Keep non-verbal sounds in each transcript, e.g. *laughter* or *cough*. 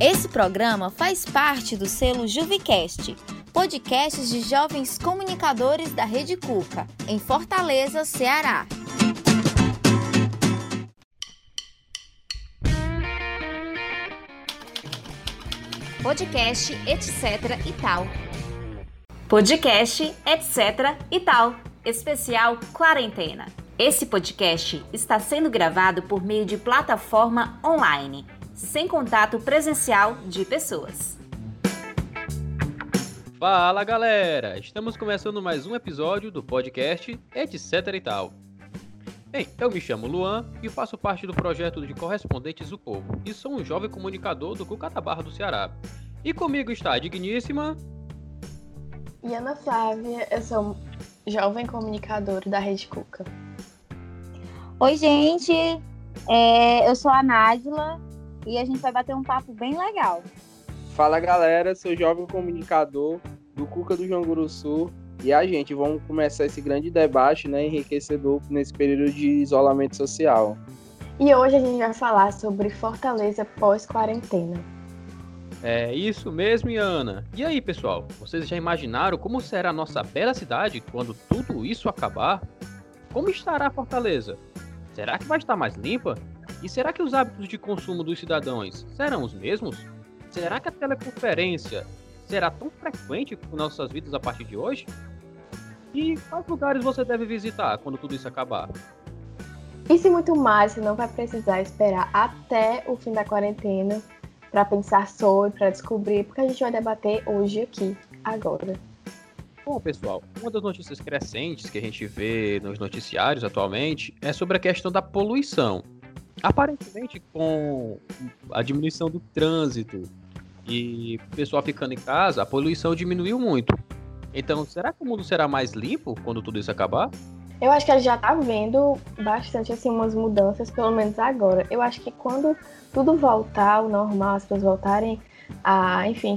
Esse programa faz parte do selo Juvicast, podcasts de jovens comunicadores da Rede Cuca, em Fortaleza, Ceará. Podcast etc e tal. Podcast etc e tal. Especial Quarentena. Esse podcast está sendo gravado por meio de plataforma online, sem contato presencial de pessoas. Fala galera! Estamos começando mais um episódio do podcast Etc e tal. Bem, eu me chamo Luan e faço parte do projeto de Correspondentes do Povo e sou um jovem comunicador do Cucatabarra do Ceará. E comigo está a digníssima. E Ana Flávia, eu sou jovem comunicador da Rede Cuca. Oi, gente. É, eu sou a Nádila e a gente vai bater um papo bem legal. Fala, galera. Sou jovem comunicador do Cuca do João Sul e a gente vamos começar esse grande debate, né, enriquecedor nesse período de isolamento social. E hoje a gente vai falar sobre Fortaleza pós-quarentena. É isso mesmo, Ana. E aí, pessoal? Vocês já imaginaram como será a nossa bela cidade quando tudo isso acabar? Como estará Fortaleza? Será que vai estar mais limpa? E será que os hábitos de consumo dos cidadãos serão os mesmos? Será que a teleconferência será tão frequente com nossas vidas a partir de hoje? E quais lugares você deve visitar quando tudo isso acabar? Isso e muito mais, você não vai precisar esperar até o fim da quarentena para pensar sobre, para descobrir, porque a gente vai debater hoje aqui, agora. Bom, pessoal, uma das notícias crescentes que a gente vê nos noticiários atualmente é sobre a questão da poluição. Aparentemente, com a diminuição do trânsito e o pessoal ficando em casa, a poluição diminuiu muito. Então, será que o mundo será mais limpo quando tudo isso acabar? Eu acho que a gente já tá vendo bastante assim umas mudanças, pelo menos agora. Eu acho que quando tudo voltar ao normal, as pessoas voltarem a, enfim,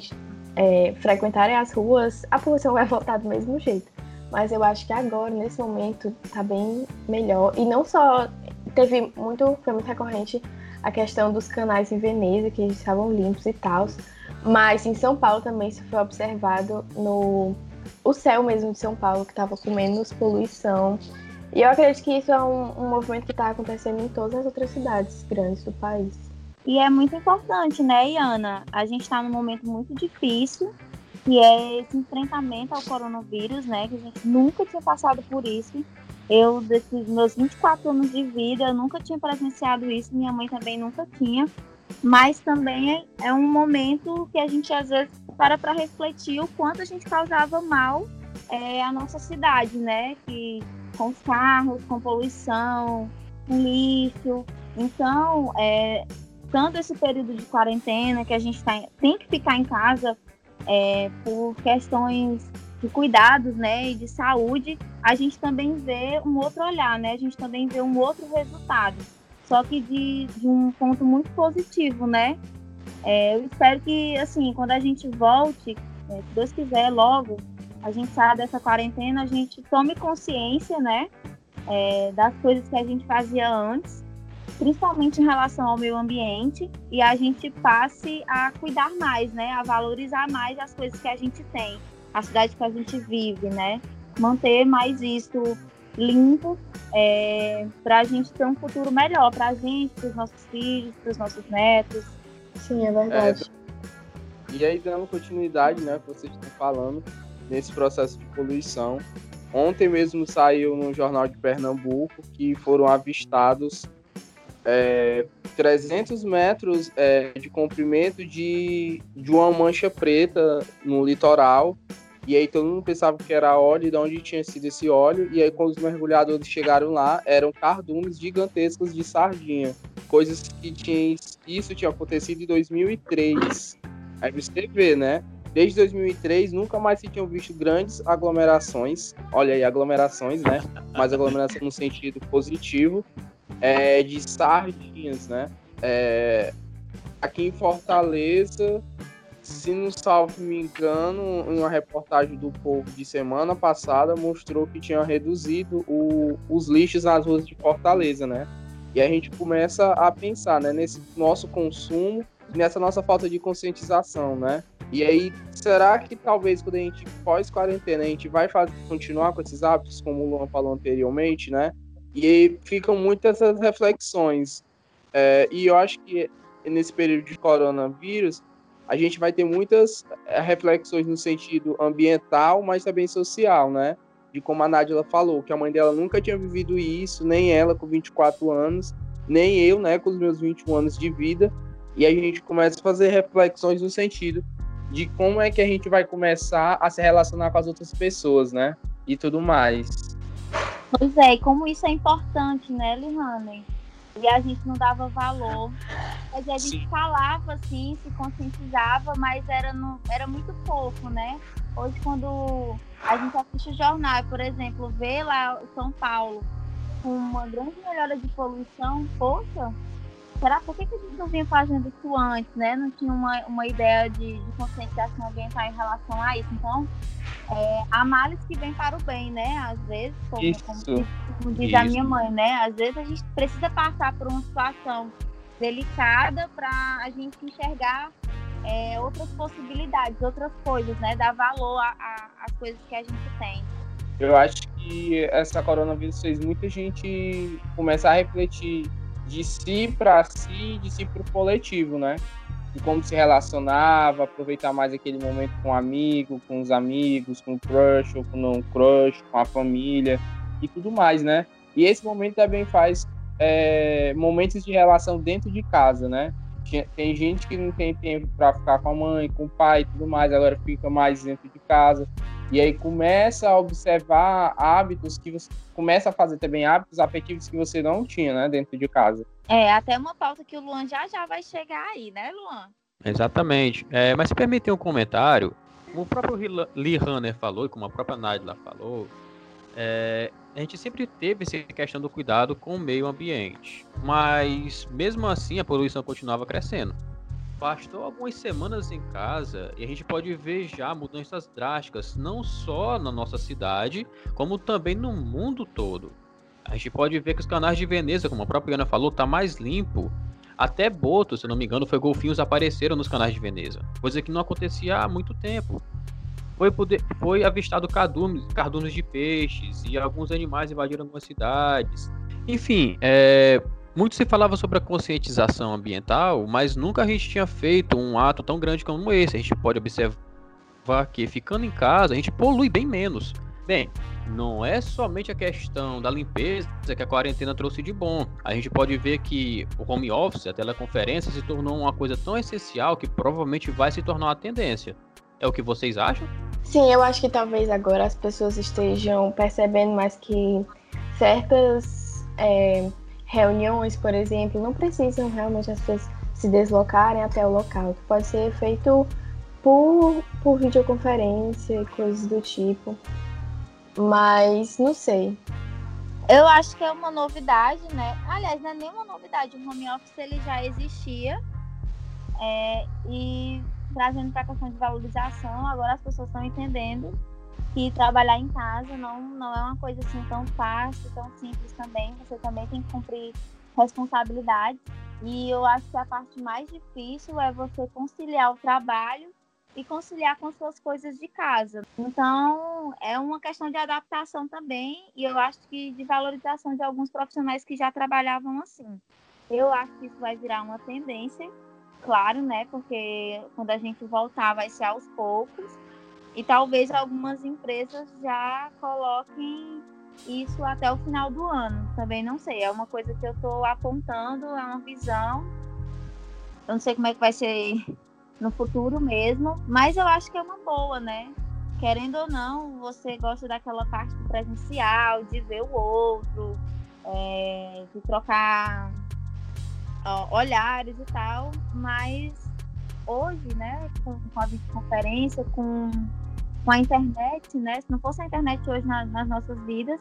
é, frequentarem as ruas, a poluição vai voltar do mesmo jeito. Mas eu acho que agora, nesse momento, tá bem melhor. E não só teve muito, foi muito recorrente a questão dos canais em Veneza, que estavam limpos e tal. Mas em São Paulo também se foi observado no o céu mesmo de São Paulo, que estava com menos poluição. E eu acredito que isso é um, um movimento que está acontecendo em todas as outras cidades grandes do país. E é muito importante, né, Iana? A gente está num momento muito difícil, que é esse enfrentamento ao coronavírus, né? Que a gente nunca tinha passado por isso. Eu, desses meus 24 anos de vida, eu nunca tinha presenciado isso, minha mãe também nunca tinha. Mas também é um momento que a gente às vezes para para refletir o quanto a gente causava mal é, à nossa cidade, né? Que com os carros, com poluição, com lixo. Então, é, tanto esse período de quarentena que a gente tá, tem que ficar em casa é, por questões de cuidados, né, e de saúde, a gente também vê um outro olhar, né? A gente também vê um outro resultado, só que de, de um ponto muito positivo, né? É, eu espero que, assim, quando a gente volte, é, se Deus quiser, logo, a gente saia dessa quarentena, a gente tome consciência, né, é, das coisas que a gente fazia antes principalmente em relação ao meio ambiente, e a gente passe a cuidar mais, né? A valorizar mais as coisas que a gente tem, a cidade que a gente vive, né? Manter mais isso limpo é, para a gente ter um futuro melhor para a gente, para os nossos filhos, para os nossos netos. Sim, é verdade. É, e aí, dando continuidade, né, que vocês estão falando, nesse processo de poluição. Ontem mesmo saiu no Jornal de Pernambuco que foram avistados é, 300 metros é, de comprimento de, de uma mancha preta no litoral. E aí todo mundo pensava que era óleo, de onde tinha sido esse óleo. E aí quando os mergulhadores chegaram lá, eram cardumes gigantescos de sardinha. Coisas que tinha, isso tinha acontecido em 2003. Aí você vê, né? Desde 2003 nunca mais se tinham visto grandes aglomerações. Olha aí, aglomerações, né? Mas aglomeração no sentido positivo é, de sardinhas, né? É, aqui em Fortaleza, se não salvo me engano, uma reportagem do Povo de semana passada mostrou que tinha reduzido o, os lixos nas ruas de Fortaleza, né? E a gente começa a pensar, né, nesse nosso consumo nessa nossa falta de conscientização, né? E aí, será que talvez quando a gente pós-quarentena a gente vai fazer, continuar com esses hábitos, como o Luan falou anteriormente, né? E aí ficam muitas essas reflexões. É, e eu acho que nesse período de coronavírus, a gente vai ter muitas é, reflexões no sentido ambiental, mas também social, né? De como a Nádia falou, que a mãe dela nunca tinha vivido isso, nem ela com 24 anos, nem eu, né, com os meus 21 anos de vida. E a gente começa a fazer reflexões no sentido de como é que a gente vai começar a se relacionar com as outras pessoas, né? E tudo mais. Pois é, e como isso é importante, né, Lihane? E a gente não dava valor. Quer dizer, a gente Sim. falava assim, se conscientizava, mas era, no, era muito pouco, né? Hoje, quando a gente assiste o jornal, por exemplo, vê lá São Paulo com uma grande melhora de poluição, poxa, será por que, que a gente não vinha fazendo isso antes, né? Não tinha uma, uma ideia de, de conscientização ambiental em relação a isso. Então, é, há males que vêm para o bem, né? Às vezes, como, como, como diz isso. a minha mãe, né? Às vezes a gente precisa passar por uma situação delicada para a gente enxergar é, outras possibilidades, outras coisas, né? Dar valor às coisas que a gente tem. Eu acho que essa coronavírus fez muita gente começar a refletir de si para si, de si para o coletivo, né? De como se relacionava, aproveitar mais aquele momento com o amigo, com os amigos, com o crush ou com o não crush, com a família e tudo mais, né? E esse momento também faz é, momentos de relação dentro de casa, né? Tem gente que não tem tempo para ficar com a mãe, com o pai e tudo mais, agora fica mais dentro de casa. E aí começa a observar hábitos que você começa a fazer também hábitos afetivos que você não tinha, né, dentro de casa. É, até uma pauta que o Luan já já vai chegar aí, né, Luan? Exatamente. É, mas se permitem um comentário, como o próprio Lee Hanner falou e como a própria Nadla falou, é, a gente sempre teve essa questão do cuidado com o meio ambiente, mas mesmo assim a poluição continuava crescendo. Bastou algumas semanas em casa e a gente pode ver já mudanças drásticas, não só na nossa cidade, como também no mundo todo. A gente pode ver que os canais de Veneza, como a própria Ana falou, tá mais limpo. Até botos, se não me engano, foi golfinhos apareceram nos canais de Veneza, coisa que não acontecia há muito tempo. Foi, poder, foi avistado cardumes, cardumes de peixes e alguns animais invadiram algumas cidades. Enfim, é, muito se falava sobre a conscientização ambiental, mas nunca a gente tinha feito um ato tão grande como esse. A gente pode observar que ficando em casa a gente polui bem menos. Bem, não é somente a questão da limpeza que a quarentena trouxe de bom. A gente pode ver que o home office, a teleconferência, se tornou uma coisa tão essencial que provavelmente vai se tornar uma tendência. É o que vocês acham? Sim, eu acho que talvez agora as pessoas estejam percebendo mais que certas é, reuniões, por exemplo, não precisam realmente as pessoas se deslocarem até o local. Pode ser feito por, por videoconferência e coisas do tipo. Mas não sei. Eu acho que é uma novidade, né? Aliás, não é nenhuma novidade. O home office ele já existia. É, e trazendo para a questão de valorização, agora as pessoas estão entendendo que trabalhar em casa não, não é uma coisa assim tão fácil, tão simples também. Você também tem que cumprir responsabilidades. E eu acho que a parte mais difícil é você conciliar o trabalho e conciliar com suas coisas de casa. Então, é uma questão de adaptação também, e eu acho que de valorização de alguns profissionais que já trabalhavam assim. Eu acho que isso vai virar uma tendência, claro, né? Porque quando a gente voltar vai ser aos poucos. E talvez algumas empresas já coloquem isso até o final do ano. Também não sei. É uma coisa que eu estou apontando, é uma visão. Eu não sei como é que vai ser *laughs* no futuro mesmo, mas eu acho que é uma boa, né? Querendo ou não, você gosta daquela parte presencial, de ver o outro, é, de trocar ó, olhares e tal, mas hoje, né, com, com a videoconferência, com, com a internet, né, se não fosse a internet hoje na, nas nossas vidas,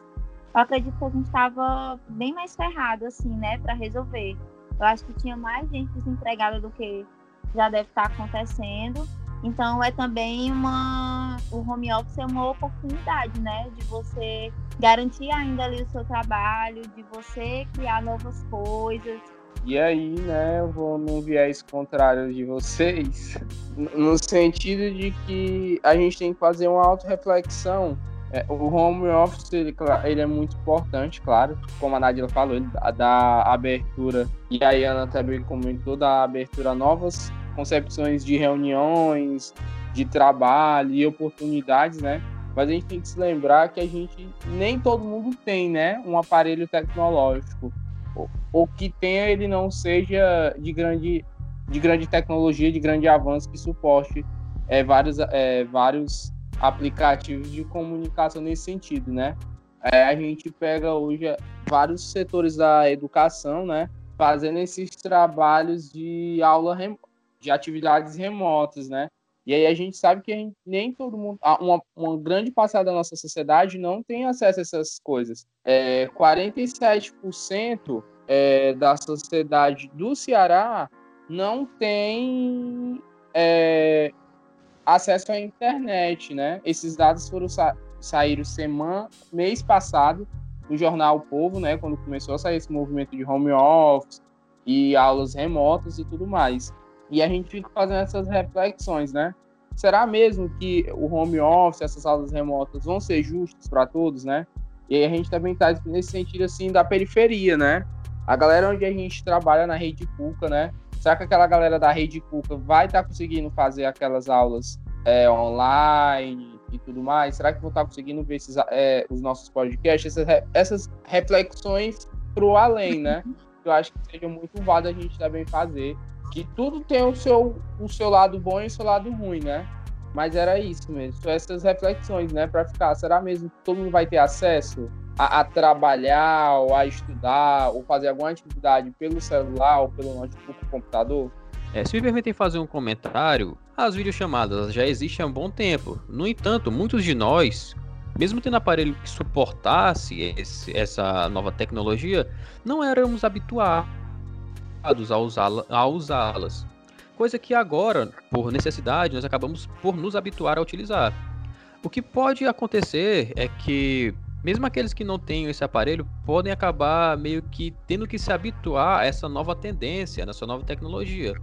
eu acredito que a gente estava bem mais ferrado, assim, né, para resolver. Eu acho que tinha mais gente desempregada do que já deve estar acontecendo. Então é também uma o home office é uma oportunidade, né, de você garantir ainda ali o seu trabalho, de você criar novas coisas, E aí, né, eu vou no viés contrário de vocês, no sentido de que a gente tem que fazer uma auto-reflexão. É, o home office, ele, ele, é muito importante, claro, como a Nadila falou, dá abertura, e a Ana também comentou, da abertura novas concepções de reuniões, de trabalho e oportunidades, né? Mas a gente tem que se lembrar que a gente nem todo mundo tem, né, um aparelho tecnológico. O que tenha ele não seja de grande de grande tecnologia, de grande avanço que suporte é, vários, é, vários aplicativos de comunicação nesse sentido, né? É, a gente pega hoje vários setores da educação, né? Fazendo esses trabalhos de aula de atividades remotas, né? E aí a gente sabe que gente, nem todo mundo, uma, uma grande parcela da nossa sociedade não tem acesso a essas coisas. É, 47% é, da sociedade do Ceará não tem é, acesso à internet, né? Esses dados foram sa saíram semana, mês passado no jornal o Povo, né? Quando começou a sair esse movimento de home office e aulas remotas e tudo mais. E a gente fica fazendo essas reflexões, né? Será mesmo que o home office, essas aulas remotas vão ser justas para todos, né? E aí a gente também está nesse sentido assim da periferia, né? A galera onde a gente trabalha na rede Cuca, né? Será que aquela galera da rede Cuca vai estar tá conseguindo fazer aquelas aulas é, online e tudo mais? Será que vão estar tá conseguindo ver esses, é, os nossos podcasts? Essas, essas reflexões pro além, né? *laughs* Eu acho que seja muito válido a gente também fazer que tudo tem o seu, o seu lado bom e o seu lado ruim, né? Mas era isso mesmo, essas reflexões, né? Para ficar, será mesmo que todo mundo vai ter acesso a, a, trabalhar, ou a estudar, ou fazer alguma atividade pelo celular, ou pelo notebook, computador? É, se me permitem fazer um comentário, as videochamadas já existem há um bom tempo. No entanto, muitos de nós, mesmo tendo aparelho que suportasse esse, essa nova tecnologia, não éramos habituados a usá-las. Coisa que agora, por necessidade, nós acabamos por nos habituar a utilizar. O que pode acontecer é que, mesmo aqueles que não tenham esse aparelho, podem acabar meio que tendo que se habituar a essa nova tendência, nessa nova tecnologia.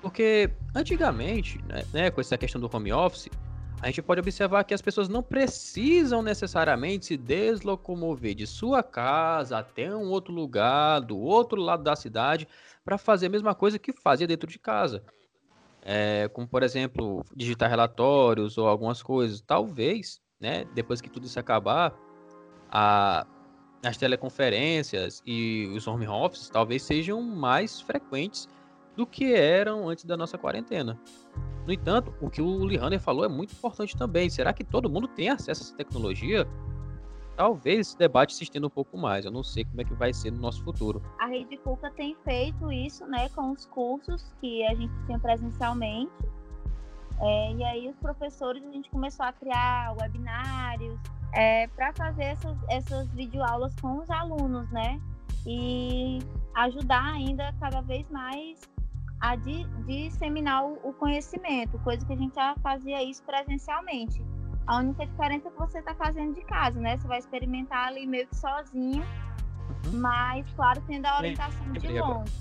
Porque antigamente, né, né, com essa questão do home office, a gente pode observar que as pessoas não precisam necessariamente se deslocomover de sua casa até um outro lugar, do outro lado da cidade, para fazer a mesma coisa que fazia dentro de casa. É, como, por exemplo, digitar relatórios ou algumas coisas. Talvez, né, depois que tudo isso acabar, a, as teleconferências e os home offices talvez sejam mais frequentes do que eram antes da nossa quarentena. No entanto, o que o Lihander falou é muito importante também. Será que todo mundo tem acesso a essa tecnologia? Talvez esse debate se estenda um pouco mais. Eu não sei como é que vai ser no nosso futuro. A Rede Cuca tem feito isso, né, com os cursos que a gente tinha presencialmente. É, e aí os professores a gente começou a criar webinários é, para fazer essas, essas videoaulas com os alunos, né? E ajudar ainda cada vez mais a de, disseminar o, o conhecimento, coisa que a gente já fazia isso presencialmente. A única diferença é que você está fazendo de casa, né? Você vai experimentar ali meio que sozinho, uhum. mas, claro, tendo a orientação de longe.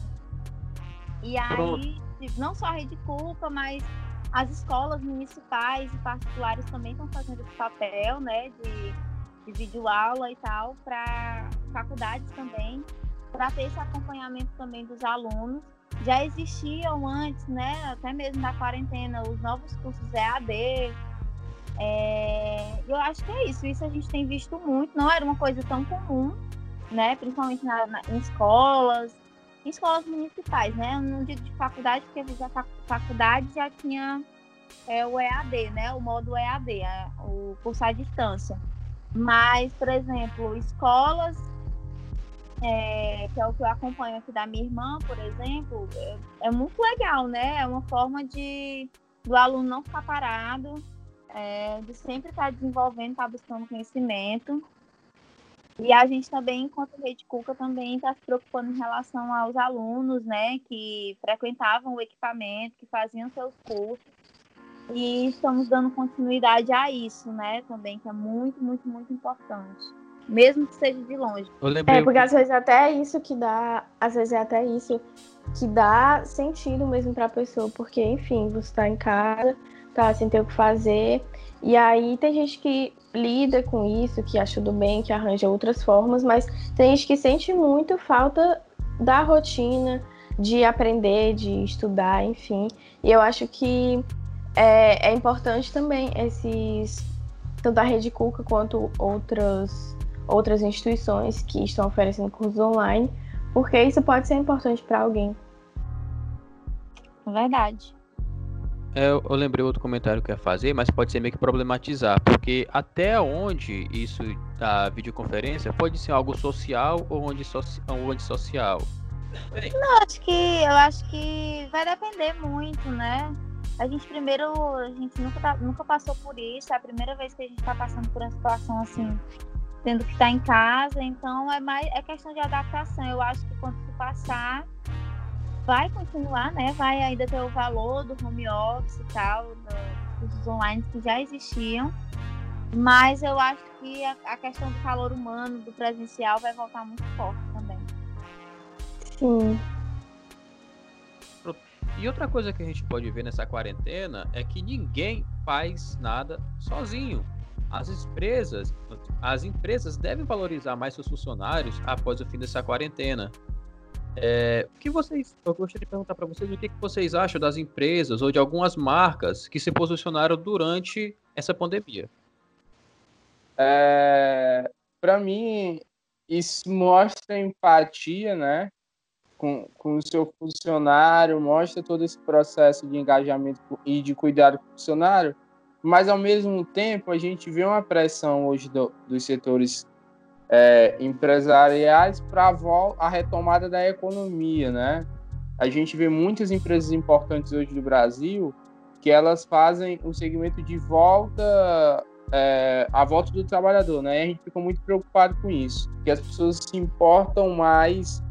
E aí, não só a Rede Culpa, mas as escolas municipais e particulares também estão fazendo esse papel, né, de, de videoaula e tal, para faculdades também, para ter esse acompanhamento também dos alunos já existiam antes, né, até mesmo na quarentena, os novos cursos EAD. É, eu acho que é isso, isso a gente tem visto muito, não era uma coisa tão comum, né, principalmente na, na, em escolas, em escolas municipais, né, eu não digo de faculdade, porque a faculdade já tinha é, o EAD, né, o modo EAD, é, o curso à distância. Mas, por exemplo, escolas é, que é o que eu acompanho aqui da minha irmã, por exemplo, é, é muito legal, né? É uma forma de do aluno não ficar parado, é, de sempre estar desenvolvendo, estar buscando conhecimento. E a gente também, enquanto Rede Cuca, também está se preocupando em relação aos alunos, né, que frequentavam o equipamento, que faziam seus cursos. E estamos dando continuidade a isso, né, também, que é muito, muito, muito importante. Mesmo que seja de longe. É, porque às vezes até é isso que dá, às vezes é até isso que dá sentido mesmo para a pessoa, porque enfim, você está em casa, tá sem ter o que fazer, e aí tem gente que lida com isso, que acha tudo bem, que arranja outras formas, mas tem gente que sente muito falta da rotina, de aprender, de estudar, enfim. E eu acho que é, é importante também esses tanto a Rede Cuca quanto outras outras instituições que estão oferecendo cursos online, porque isso pode ser importante para alguém. Verdade. É, eu, eu lembrei outro comentário que eu ia fazer, mas pode ser meio que problematizar, porque até onde isso da videoconferência pode ser algo social ou onde, soci, ou antissocial? Não, acho que eu acho que vai depender muito, né? A gente primeiro, a gente nunca, tá, nunca passou por isso, é a primeira vez que a gente está passando por uma situação assim, tendo que estar tá em casa, então é mais é questão de adaptação. Eu acho que quando se passar, vai continuar, né? Vai ainda ter o valor do home office e tal, dos cursos online que já existiam. Mas eu acho que a, a questão do calor humano, do presencial, vai voltar muito forte também. Sim. E outra coisa que a gente pode ver nessa quarentena é que ninguém faz nada sozinho. As empresas, as empresas devem valorizar mais seus funcionários após o fim dessa quarentena. É, o que vocês, eu gostaria de perguntar para vocês o que, que vocês acham das empresas ou de algumas marcas que se posicionaram durante essa pandemia. É, para mim, isso mostra empatia, né? com, com o seu funcionário, mostra todo esse processo de engajamento e de cuidado com o funcionário, mas ao mesmo tempo a gente vê uma pressão hoje do, dos setores é, empresariais para a retomada da economia, né? A gente vê muitas empresas importantes hoje do Brasil que elas fazem um segmento de volta é, a volta do trabalhador, né? E a gente fica muito preocupado com isso, que as pessoas se importam mais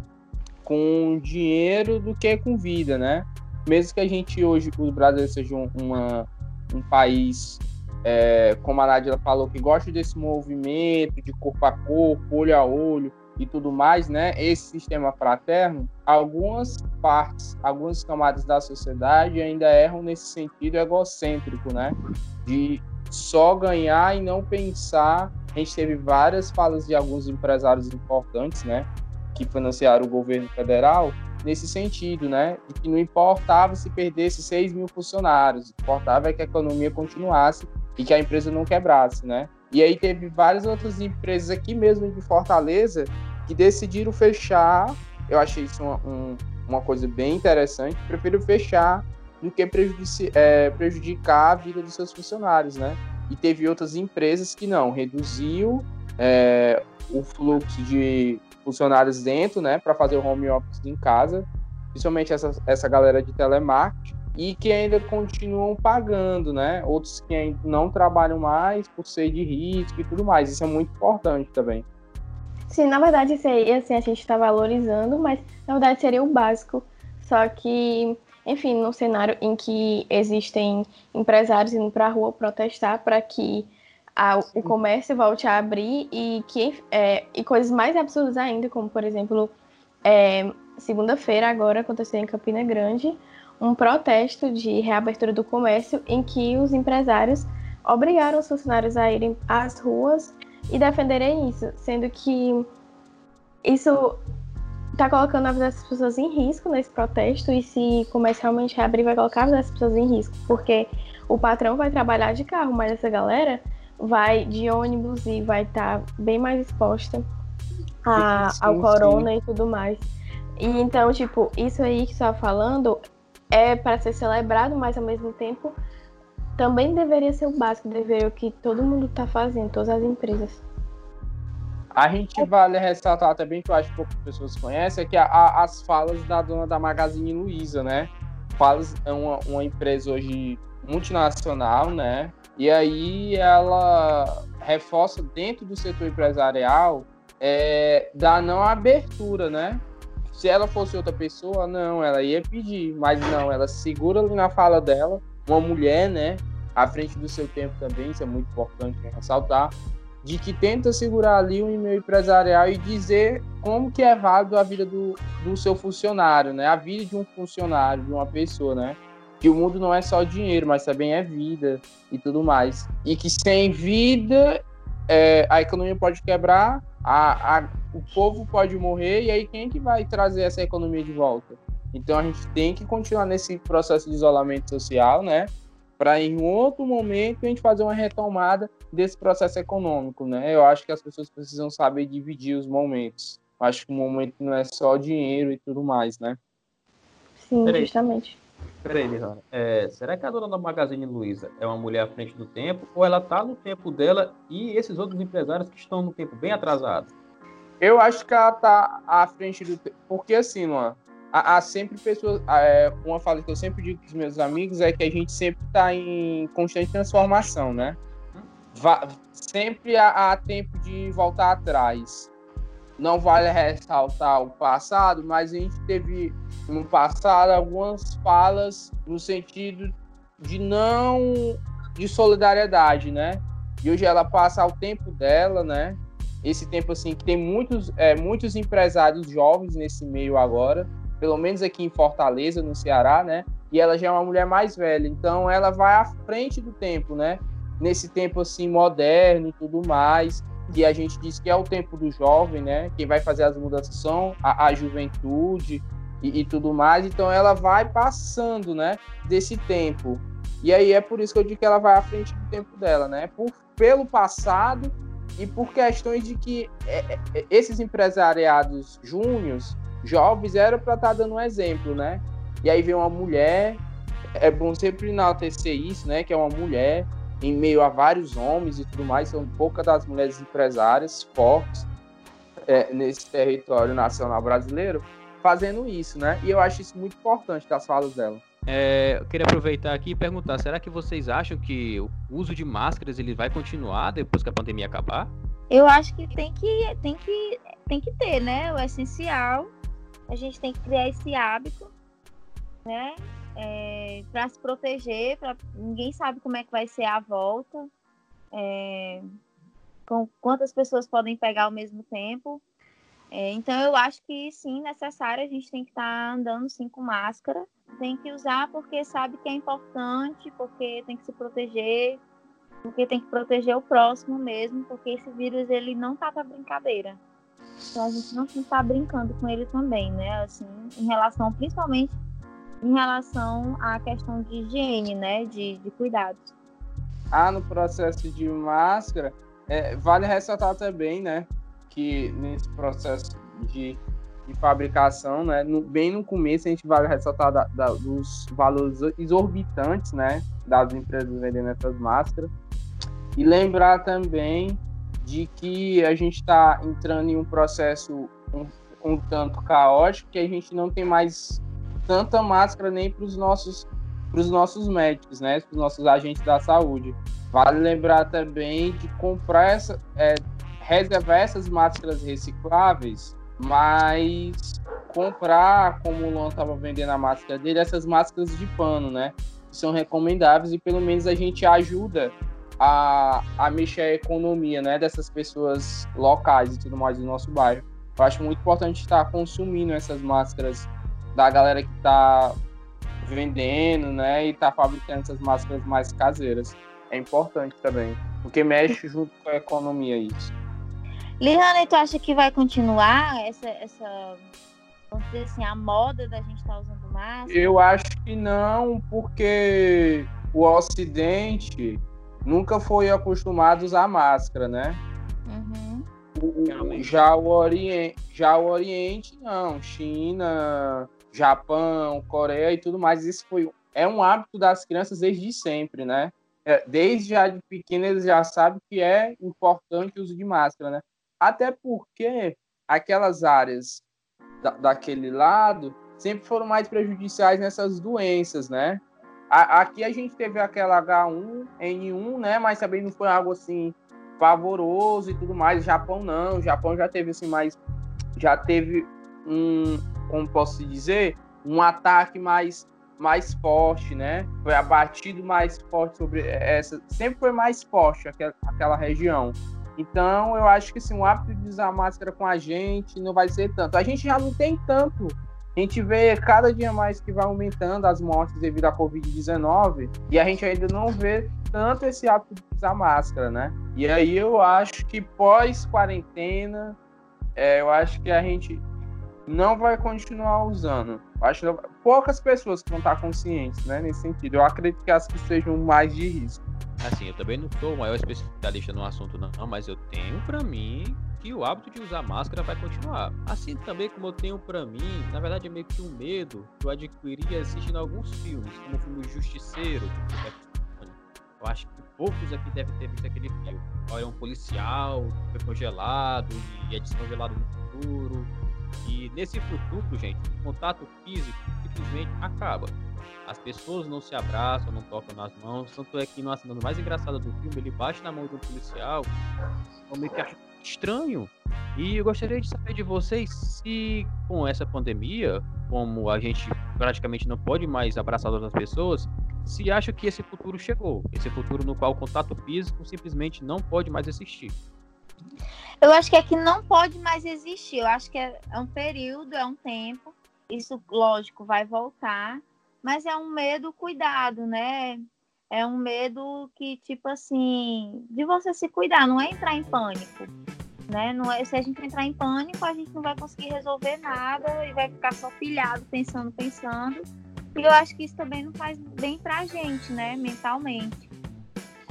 com dinheiro do que com vida, né? Mesmo que a gente hoje, o Brasil seja um, uma, um país, é, como a Nádia falou, que gosta desse movimento de corpo a corpo, olho a olho e tudo mais, né? Esse sistema fraterno, algumas partes, algumas camadas da sociedade ainda erram nesse sentido egocêntrico, né? De só ganhar e não pensar. A gente teve várias falas de alguns empresários importantes, né? que financiaram o governo federal nesse sentido, né? De que não importava se perdesse 6 mil funcionários, importava é que a economia continuasse e que a empresa não quebrasse, né? E aí teve várias outras empresas aqui mesmo de Fortaleza que decidiram fechar. Eu achei isso uma, um, uma coisa bem interessante. Prefiro fechar do que é, prejudicar a vida dos seus funcionários, né? E teve outras empresas que não, reduziu é, o fluxo de funcionários dentro, né, para fazer o home office em casa, principalmente essa, essa galera de telemarketing, e que ainda continuam pagando, né? Outros que ainda não trabalham mais por ser de risco e tudo mais. Isso é muito importante também. Sim, na verdade, isso aí, assim, a gente está valorizando, mas na verdade seria o básico. Só que, enfim, num cenário em que existem empresários indo para a rua protestar para que a, o comércio volte a abrir e que é, e coisas mais absurdas ainda, como por exemplo, é, segunda-feira agora aconteceu em Campina Grande um protesto de reabertura do comércio em que os empresários obrigaram os funcionários a irem às ruas e defenderem isso, sendo que isso está colocando a vida das pessoas em risco nesse protesto e se o comércio realmente reabrir vai colocar a vida das pessoas em risco, porque o patrão vai trabalhar de carro, mas essa galera vai de ônibus e vai estar tá bem mais exposta a, sim, ao corona sim. e tudo mais. E então, tipo, isso aí que você está falando é para ser celebrado, mas ao mesmo tempo também deveria ser o básico, deveria o que todo mundo está fazendo, todas as empresas. A gente vale ressaltar também, que eu acho que poucas pessoas conhecem, é que a, a, as falas da dona da Magazine Luiza, né? Falas é uma, uma empresa hoje multinacional, né? E aí ela reforça dentro do setor empresarial é, da não abertura, né? Se ela fosse outra pessoa, não, ela ia pedir, mas não, ela segura ali na fala dela, uma mulher, né? À frente do seu tempo também, isso é muito importante ressaltar. de que tenta segurar ali o e-mail empresarial e dizer como que é válido a vida do, do seu funcionário, né? A vida de um funcionário, de uma pessoa, né? Que o mundo não é só dinheiro, mas também é vida e tudo mais. E que sem vida é, a economia pode quebrar, a, a, o povo pode morrer, e aí quem é que vai trazer essa economia de volta? Então a gente tem que continuar nesse processo de isolamento social, né? Para em outro momento a gente fazer uma retomada desse processo econômico, né? Eu acho que as pessoas precisam saber dividir os momentos. Eu acho que o momento não é só dinheiro e tudo mais, né? Sim, Peraí. justamente. Peraí, Lihana. É, será que a dona da Magazine Luiza é uma mulher à frente do tempo ou ela está no tempo dela e esses outros empresários que estão no tempo bem atrasado? Eu acho que ela está à frente do tempo. Porque assim, Luan, há, há sempre pessoas. É, uma fala que eu sempre digo para os meus amigos é que a gente sempre está em constante transformação, né? Va sempre há, há tempo de voltar atrás. Não vale ressaltar o passado, mas a gente teve no passado algumas falas no sentido de não de solidariedade, né? E hoje ela passa o tempo dela, né? Esse tempo assim que tem muitos é, muitos empresários jovens nesse meio agora pelo menos aqui em Fortaleza, no Ceará, né? E ela já é uma mulher mais velha, então ela vai à frente do tempo, né? Nesse tempo assim moderno e tudo mais, que a gente diz que é o tempo do jovem, né? Quem vai fazer as mudanças são a, a juventude e, e, tudo mais. Então ela vai passando, né? Desse tempo. E aí é por isso que eu digo que ela vai à frente do tempo dela, né? Por, pelo passado e por questões de que é, é, esses empresariados júniores jovens era para estar tá dando um exemplo, né? E aí vem uma mulher, é bom sempre enaltecer isso, né? Que é uma mulher em meio a vários homens e tudo mais, são poucas das mulheres empresárias fortes é, nesse território nacional brasileiro fazendo isso, né? E eu acho isso muito importante das falas dela. É, eu queria aproveitar aqui e perguntar: será que vocês acham que o uso de máscaras ele vai continuar depois que a pandemia acabar? Eu acho que tem que tem que tem que ter, né? O essencial a gente tem que criar esse hábito, né? É, para se proteger, pra, ninguém sabe como é que vai ser a volta, é, com quantas pessoas podem pegar ao mesmo tempo. É, então eu acho que sim, necessário, a gente tem que estar tá andando sim com máscara, tem que usar porque sabe que é importante, porque tem que se proteger, porque tem que proteger o próximo mesmo, porque esse vírus ele não tá para brincadeira. Então a gente não está brincando com ele também, né? Assim, em relação, principalmente em relação à questão de higiene, né? De, de cuidados. Ah, no processo de máscara, é, vale ressaltar também, né? Que nesse processo de, de fabricação, né? No, bem no começo, a gente vale ressaltar da, da, dos valores exorbitantes, né? Das empresas vendendo essas máscaras. E lembrar também de que a gente está entrando em um processo um, um, tanto caótico que a gente não tem mais tanta máscara nem para os nossos para os nossos médicos, né, para os nossos agentes da saúde. Vale lembrar também de comprar essa, é, reservar essas máscaras recicláveis, mas comprar, como o Luan estava vendendo a máscara dele, essas máscaras de pano, né, são recomendáveis e pelo menos a gente ajuda a, a mexer a economia né, dessas pessoas locais e tudo mais do nosso bairro. Eu acho muito importante estar consumindo essas máscaras da galera que está vendendo, né, e está fabricando essas máscaras mais caseiras. É importante também, porque mexe junto com a economia isso. Lihane, tu acha que vai continuar essa, essa vamos dizer assim, a moda da gente estar tá usando máscara? Eu acho que não, porque o Ocidente nunca foi acostumado a usar máscara, né? Uhum. O, já, o Oriente, já o Oriente, não. China, Japão, Coreia e tudo mais. Isso foi, é um hábito das crianças desde sempre, né? É, desde já de pequena eles já sabem que é importante o uso de máscara, né? Até porque aquelas áreas da, daquele lado sempre foram mais prejudiciais nessas doenças, né? A, aqui a gente teve aquela H1N1, né? Mas também não foi algo assim pavoroso e tudo mais. Japão não. O Japão já teve assim mais. Já teve um. Como posso dizer? Um ataque mais mais forte, né? Foi abatido mais forte sobre essa. Sempre foi mais forte aquela, aquela região. Então, eu acho que assim, o hábito de usar máscara com a gente não vai ser tanto. A gente já não tem tanto. A gente vê cada dia mais que vai aumentando as mortes devido à Covid-19 e a gente ainda não vê tanto esse hábito de usar máscara, né? E aí eu acho que pós-quarentena, é, eu acho que a gente não vai continuar usando. Acho que poucas pessoas que vão estar conscientes, né, nesse sentido. Eu acredito que as que sejam mais de risco. Assim, eu também não sou o maior especialista no assunto, não, mas eu tenho para mim que o hábito de usar máscara vai continuar. Assim também como eu tenho para mim, na verdade é meio que um medo que eu adquiri assistindo alguns filmes, como o filme Justiceiro. Eu acho que poucos aqui devem ter visto aquele filme. Olha, um policial, foi congelado e é descongelado no futuro. E nesse futuro, gente, o contato físico simplesmente acaba. As pessoas não se abraçam, não tocam nas mãos. Tanto é que na cena mais engraçada do filme, ele bate na mão de um policial, como que acha estranho. E eu gostaria de saber de vocês se, com essa pandemia, como a gente praticamente não pode mais abraçar outras pessoas, se acha que esse futuro chegou, esse futuro no qual o contato físico simplesmente não pode mais existir. Eu acho que é que não pode mais existir. Eu acho que é, é um período, é um tempo. Isso, lógico, vai voltar. Mas é um medo cuidado, né? É um medo que, tipo assim, de você se cuidar, não é entrar em pânico. Né? Não é, se a gente entrar em pânico, a gente não vai conseguir resolver nada e vai ficar só pilhado, pensando, pensando. E eu acho que isso também não faz bem pra gente, né? Mentalmente.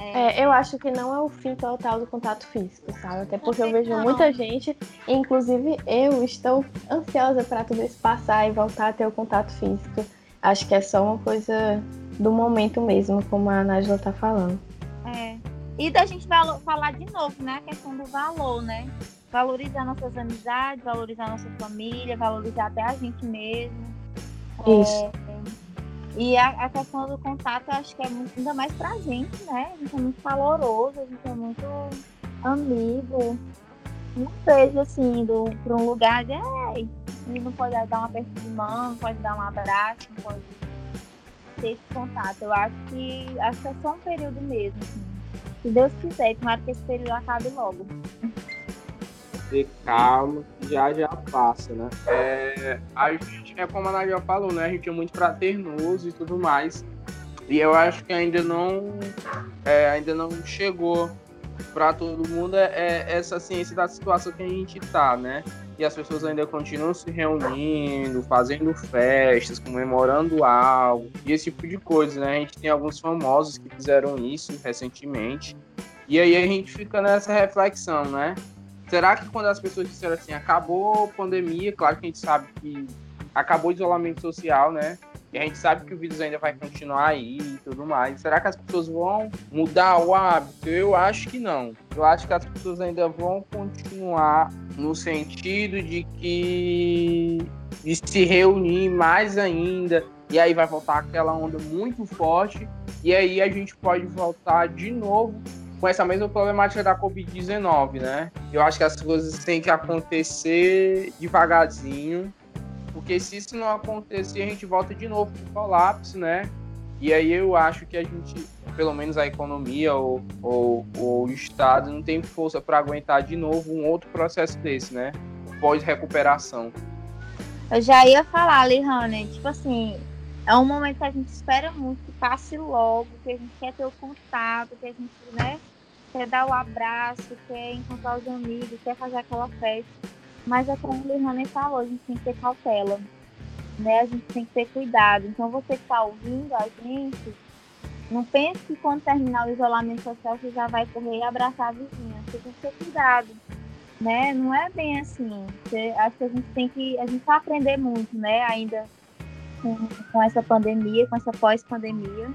É... é, eu acho que não é o fim total do contato físico, sabe? Até porque eu vejo muita gente, inclusive eu, estou ansiosa para tudo isso passar e voltar a ter o contato físico. Acho que é só uma coisa do momento mesmo, como a Nájila tá falando. É. E da gente falar de novo, né? A questão do valor, né? Valorizar nossas amizades, valorizar nossa família, valorizar até a gente mesmo. Isso. É, e a, a, questão do contato, acho que é muito, ainda mais pra gente, né? A gente é muito caloroso, a gente é muito amigo. Não vejo assim, do, pra um lugar de. Ei, não pode dar uma aperto de mão, não pode dar um abraço, não pode ter esse contato. Eu acho que acho que é só um período mesmo, assim. Se Deus quiser, tomara que esse período acabe logo ter calma, já já passa, né? É, a gente, é como a Nadia falou, né? A gente é muito fraternoso e tudo mais. E eu acho que ainda não, é, ainda não chegou para todo mundo é, é, essa ciência da situação que a gente tá, né? E as pessoas ainda continuam se reunindo, fazendo festas, comemorando algo, e esse tipo de coisa, né? A gente tem alguns famosos que fizeram isso recentemente. E aí a gente fica nessa reflexão, né? Será que quando as pessoas disseram assim, acabou a pandemia, claro que a gente sabe que acabou o isolamento social, né? E a gente sabe que o vírus ainda vai continuar aí e tudo mais. Será que as pessoas vão mudar o hábito? Eu acho que não. Eu acho que as pessoas ainda vão continuar no sentido de que de se reunir mais ainda. E aí vai voltar aquela onda muito forte. E aí a gente pode voltar de novo com essa mesma problemática da Covid-19, né? Eu acho que as coisas têm que acontecer devagarzinho, porque se isso não acontecer, a gente volta de novo pro colapso, né? E aí eu acho que a gente, pelo menos a economia ou, ou, ou o Estado, não tem força para aguentar de novo um outro processo desse, né? Pós-recuperação. Eu já ia falar, Lihane, tipo assim, é um momento que a gente espera muito que passe logo, que a gente quer ter o contato, que a gente, né, quer dar o abraço, quer encontrar os amigos, quer fazer aquela festa. Mas é como o Lihane falou, a gente tem que ter cautela, né? A gente tem que ter cuidado. Então você que está ouvindo a gente, não pense que quando terminar o isolamento social você já vai correr e abraçar a vizinha. Você tem que ter cuidado, né? Não é bem assim. Você, acho que a gente tem que, a gente vai aprender muito, né? Ainda com, com essa pandemia, com essa pós-pandemia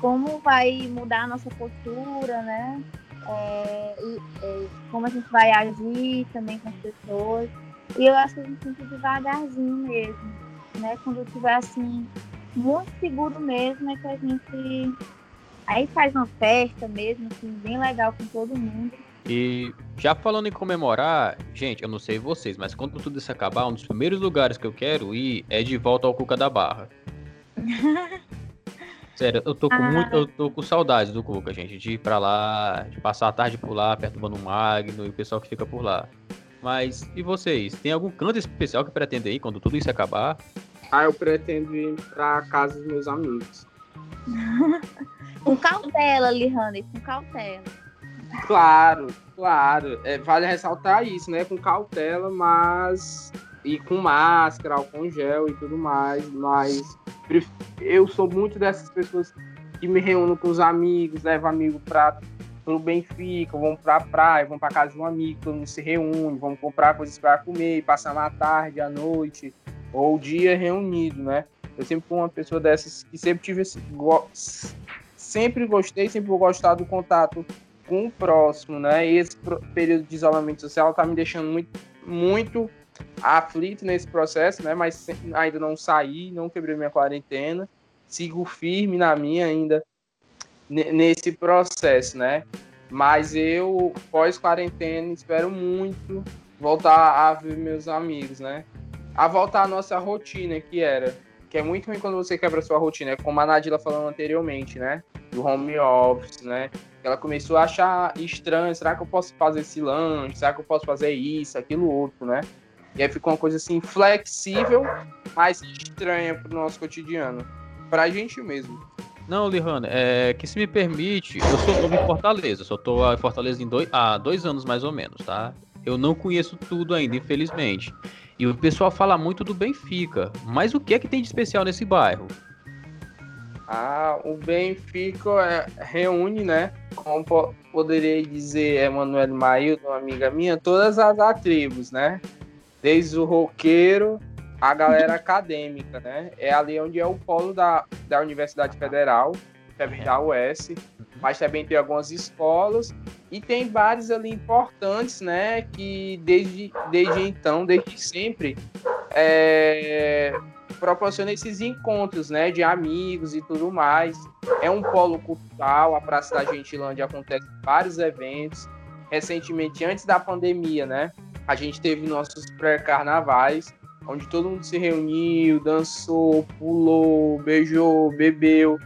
como vai mudar a nossa postura, né? É, e, é, como a gente vai agir também com as pessoas. E eu acho que a gente tem que devagarzinho mesmo, né? Quando tiver assim, muito seguro mesmo, é que a gente aí faz uma festa mesmo, assim, bem legal com todo mundo. E já falando em comemorar, gente, eu não sei vocês, mas quando tudo isso acabar, um dos primeiros lugares que eu quero ir é de volta ao Cuca da Barra. *laughs* Sério, eu tô com ah. muito, eu tô com saudades do Cuca, gente, de ir pra lá, de passar a tarde por lá, perturbando o Magno e o pessoal que fica por lá. Mas e vocês? Tem algum canto especial que pretendem ir quando tudo isso acabar? Ah, eu pretendo ir pra casa dos meus amigos. *laughs* com cautela, Lihane, com cautela. Claro, claro. É, vale ressaltar isso, né? Com cautela, mas. E com máscara, álcool gel e tudo mais. Mas eu sou muito dessas pessoas que me reúno com os amigos, levo amigo para pro Benfica, vão pra praia, vão pra casa de um amigo, todo mundo se reúne, vamos comprar coisas para comer, passar uma tarde, a noite, ou o dia reunido, né? Eu sempre fui uma pessoa dessas que sempre tive esse. Sempre gostei, sempre vou gostar do contato com o próximo, né? Esse período de isolamento social tá me deixando muito, muito aflito nesse processo, né? Mas ainda não saí, não quebrei minha quarentena, sigo firme na minha ainda nesse processo, né? Mas eu, pós-quarentena, espero muito voltar a ver meus amigos, né? A voltar à nossa rotina que era. Que é muito ruim quando você quebra sua rotina, é como a Nadila falando anteriormente, né? Do home office, né? Ela começou a achar estranho, será que eu posso fazer esse lanche? Será que eu posso fazer isso, aquilo outro, né? E aí ficou uma coisa assim flexível, mas estranha pro nosso cotidiano. Pra gente mesmo. Não, Lihane, é que se me permite, eu sou novo em Fortaleza, só tô em Fortaleza em dois, há dois anos mais ou menos, tá? Eu não conheço tudo ainda, infelizmente. E o pessoal fala muito do Benfica, mas o que é que tem de especial nesse bairro? Ah, o Benfica é, reúne, né? Como poderia dizer Emanuel Maildo, uma amiga minha, todas as tribos, né? Desde o roqueiro a galera *laughs* acadêmica, né? É ali onde é o polo da, da Universidade Federal, também da UES, mas também tem algumas escolas e tem bares ali importantes, né? Que desde, desde então, desde sempre, é, proporciona esses encontros, né? De amigos e tudo mais. É um polo cultural, a Praça da Gentilândia acontece vários eventos. Recentemente, antes da pandemia, né? A gente teve nossos pré-carnavais onde todo mundo se reuniu, dançou, pulou, beijou, bebeu.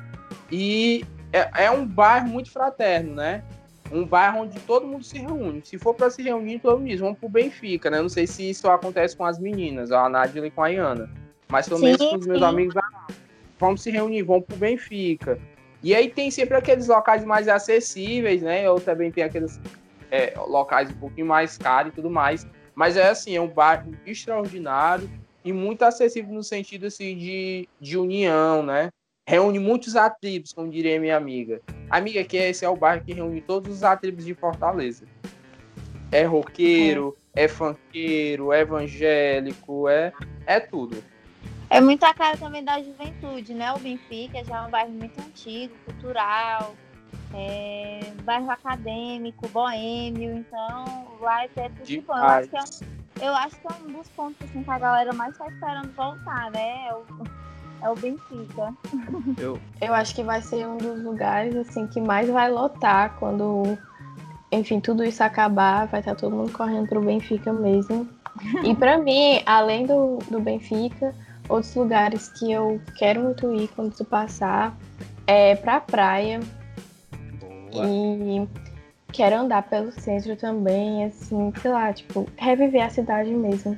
E é, é um bairro muito fraterno, né? Um bairro onde todo mundo se reúne. Se for para se reunir, todo mundo diz, vamos pro Benfica, né? Não sei se isso acontece com as meninas, a Nádia e com a Iana. Mas pelo menos com os meus amigos, vamos se reunir, vamos pro Benfica. E aí tem sempre aqueles locais mais acessíveis, né? Ou também tem aqueles é, locais um pouquinho mais caros e tudo mais. Mas é assim, é um bairro extraordinário e muito acessível no sentido assim, de, de união, né? Reúne muitos atributos, como diria minha amiga. Amiga, que esse é o bairro que reúne todos os atributos de Fortaleza. É roqueiro, é, é funkeiro, é evangélico, é, é tudo. É muito a cara também da juventude, né? O Benfica já é um bairro muito antigo, cultural, é, bairro acadêmico, boêmio, então lá é tudo de bom. Eu acho, que é um, eu acho que é um dos pontos assim, que a galera mais está esperando voltar, né? É é o Benfica. Eu... eu acho que vai ser um dos lugares assim que mais vai lotar quando, enfim, tudo isso acabar, vai estar todo mundo correndo pro Benfica mesmo. E para mim, além do, do Benfica, outros lugares que eu quero muito ir quando isso passar é pra praia. E quero andar pelo centro também, assim, sei lá, tipo, reviver a cidade mesmo.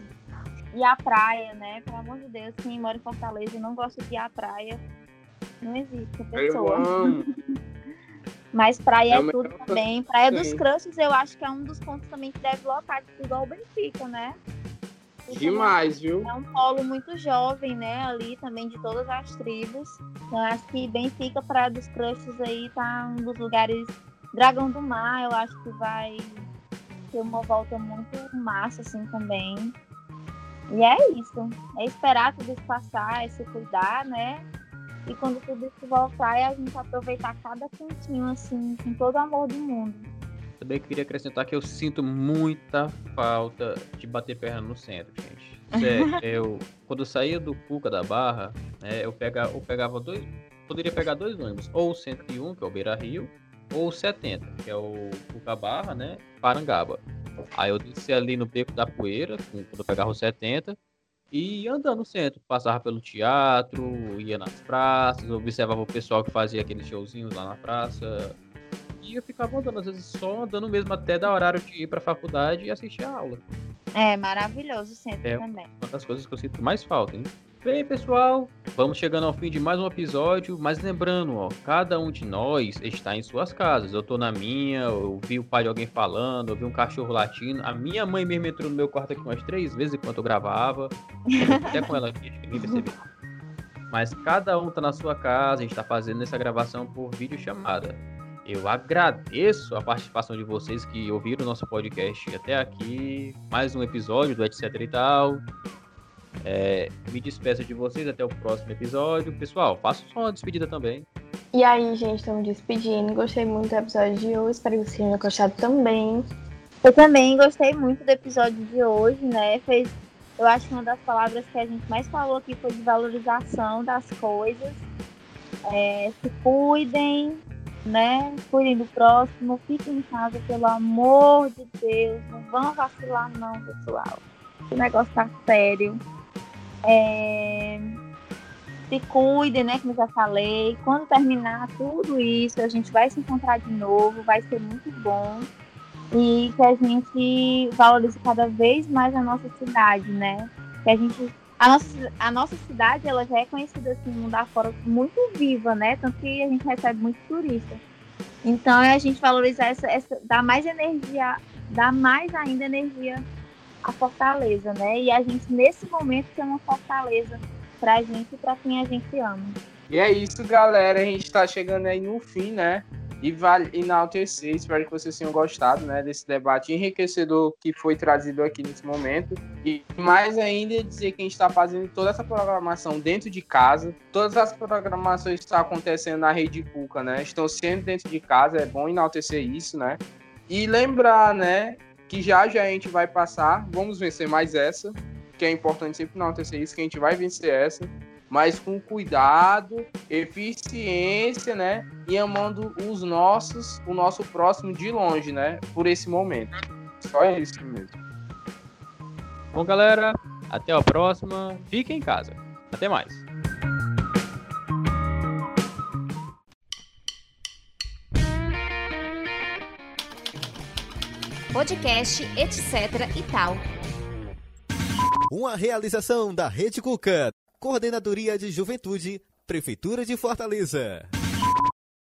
E a praia, né? Pelo amor de Deus, quem mora em Fortaleza e não gosta de ir à praia, não existe pessoa. *laughs* Mas praia é, é tudo também. Praia dos Crushes, eu acho que é um dos pontos também que deve lotar, tipo, igual o Benfica, né? Demais, viu? É um polo muito jovem, né? Ali também de todas as tribos. Então acho que Benfica, Praia dos Crushes aí tá um dos lugares. Dragão do Mar, eu acho que vai ter uma volta muito massa, assim, também. E é isso. É esperar tudo isso passar, é se cuidar, né? E quando tudo isso voltar, é a gente aproveitar cada cantinho, assim, com todo o amor do mundo. Também queria acrescentar que eu sinto muita falta de bater perna no centro, gente. Sério, *laughs* eu, quando eu saía do Cuca da Barra, né, eu, pega, eu pegava dois. Poderia pegar dois ônibus, ou o 101, que é o Beira Rio, ou o 70, que é o Cuca Barra, né? Parangaba. Aí eu desci ali no Beco da Poeira, quando eu pegava o 70, e andando no centro. Passava pelo teatro, ia nas praças, observava o pessoal que fazia aqueles showzinhos lá na praça. E eu ficava andando, às vezes só andando mesmo até dar horário de ir pra faculdade e assistir a aula. É maravilhoso o centro É. também. Uma das coisas que eu sinto mais falta, hein? Bem, pessoal, vamos chegando ao fim de mais um episódio, mas lembrando, ó, cada um de nós está em suas casas. Eu tô na minha, eu vi o pai de alguém falando, eu vi um cachorro latindo. A minha mãe mesmo entrou no meu quarto aqui umas três vezes enquanto eu gravava. Até com ela aqui, acho que ninguém percebeu. Mas cada um tá na sua casa, a gente tá fazendo essa gravação por videochamada. Eu agradeço a participação de vocês que ouviram o nosso podcast até aqui. Mais um episódio do Etc e tal. É, me despeço de vocês até o próximo episódio. Pessoal, faço só uma despedida também. E aí, gente, estamos despedindo. Gostei muito do episódio de hoje. Espero que vocês tenham gostado também. Eu também gostei muito do episódio de hoje, né? Fez, eu acho que uma das palavras que a gente mais falou aqui foi de valorização das coisas. É, se cuidem, né? Cuidem do próximo, fiquem em casa, pelo amor de Deus. Não vão vacilar, não, pessoal. O negócio tá sério. É, se cuidem, né? Como já falei. Quando terminar tudo isso, a gente vai se encontrar de novo, vai ser muito bom e que a gente valorize cada vez mais a nossa cidade, né? Que a gente a nossa, a nossa cidade ela já é conhecida assim mundo afora muito viva, né? Tanto que a gente recebe muito turista. Então é a gente valorizar essa, essa dar mais energia, dar mais ainda energia à Fortaleza, né? E a gente nesse momento tem uma fortaleza pra gente e pra quem a gente ama. E é isso, galera. A gente tá chegando aí no fim, né? E vale enaltecer, espero que vocês tenham gostado, né? Desse debate enriquecedor que foi trazido aqui nesse momento. E mais ainda dizer que a gente está fazendo toda essa programação dentro de casa. Todas as programações que estão acontecendo na rede Cuca, né? Estão sendo dentro de casa. É bom enaltecer isso, né? E lembrar, né? Que já já a gente vai passar. Vamos vencer mais essa. Que é importante sempre enaltecer isso, que a gente vai vencer essa mas com cuidado, eficiência, né? E amando os nossos, o nosso próximo de longe, né? Por esse momento. Só isso mesmo. Bom, galera, até a próxima. Fiquem em casa. Até mais. Podcast, etc e tal. Uma realização da Rede Cuca. Coordenadoria de Juventude, Prefeitura de Fortaleza.